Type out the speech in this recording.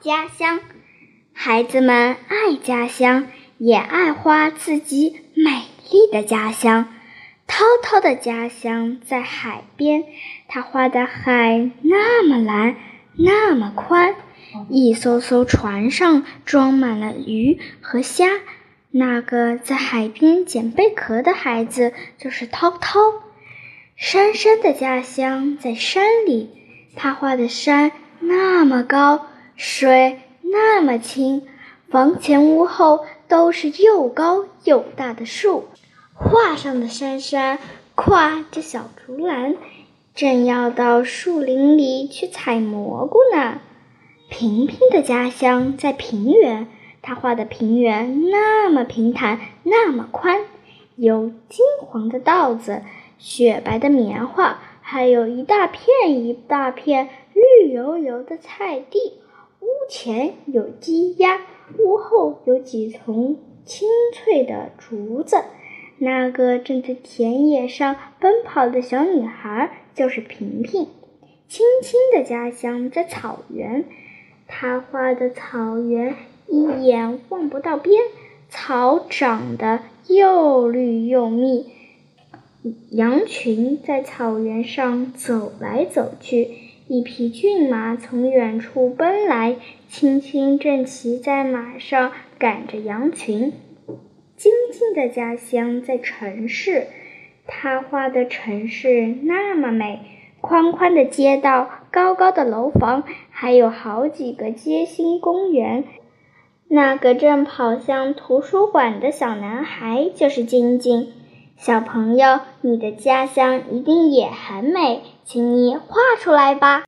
家乡。孩子们爱家乡，也爱画自己美丽的家乡。涛涛的家乡在海边，他画的海那么蓝，那么宽。一艘艘船上装满了鱼和虾。那个在海边捡贝壳的孩子就是涛涛。珊珊的家乡在山里，他画的山那么高，水那么清，房前屋后都是又高又大的树。画上的山山挎着小竹篮，正要到树林里去采蘑菇呢。平平的家乡在平原，他画的平原那么平坦，那么宽，有金黄的稻子，雪白的棉花，还有一大片一大片绿油油的菜地。前有鸡鸭，屋后有几丛青翠的竹子。那个正在田野上奔跑的小女孩就是平平。青青的家乡在草原。他画的草原一眼望不到边，草长得又绿又密，羊群在草原上走来走去，一匹骏马从远处奔来，青青正骑在马上赶着羊群。晶晶的家乡在城市，他画的城市那么美。宽宽的街道，高高的楼房，还有好几个街心公园。那个正跑向图书馆的小男孩就是晶晶。小朋友，你的家乡一定也很美，请你画出来吧。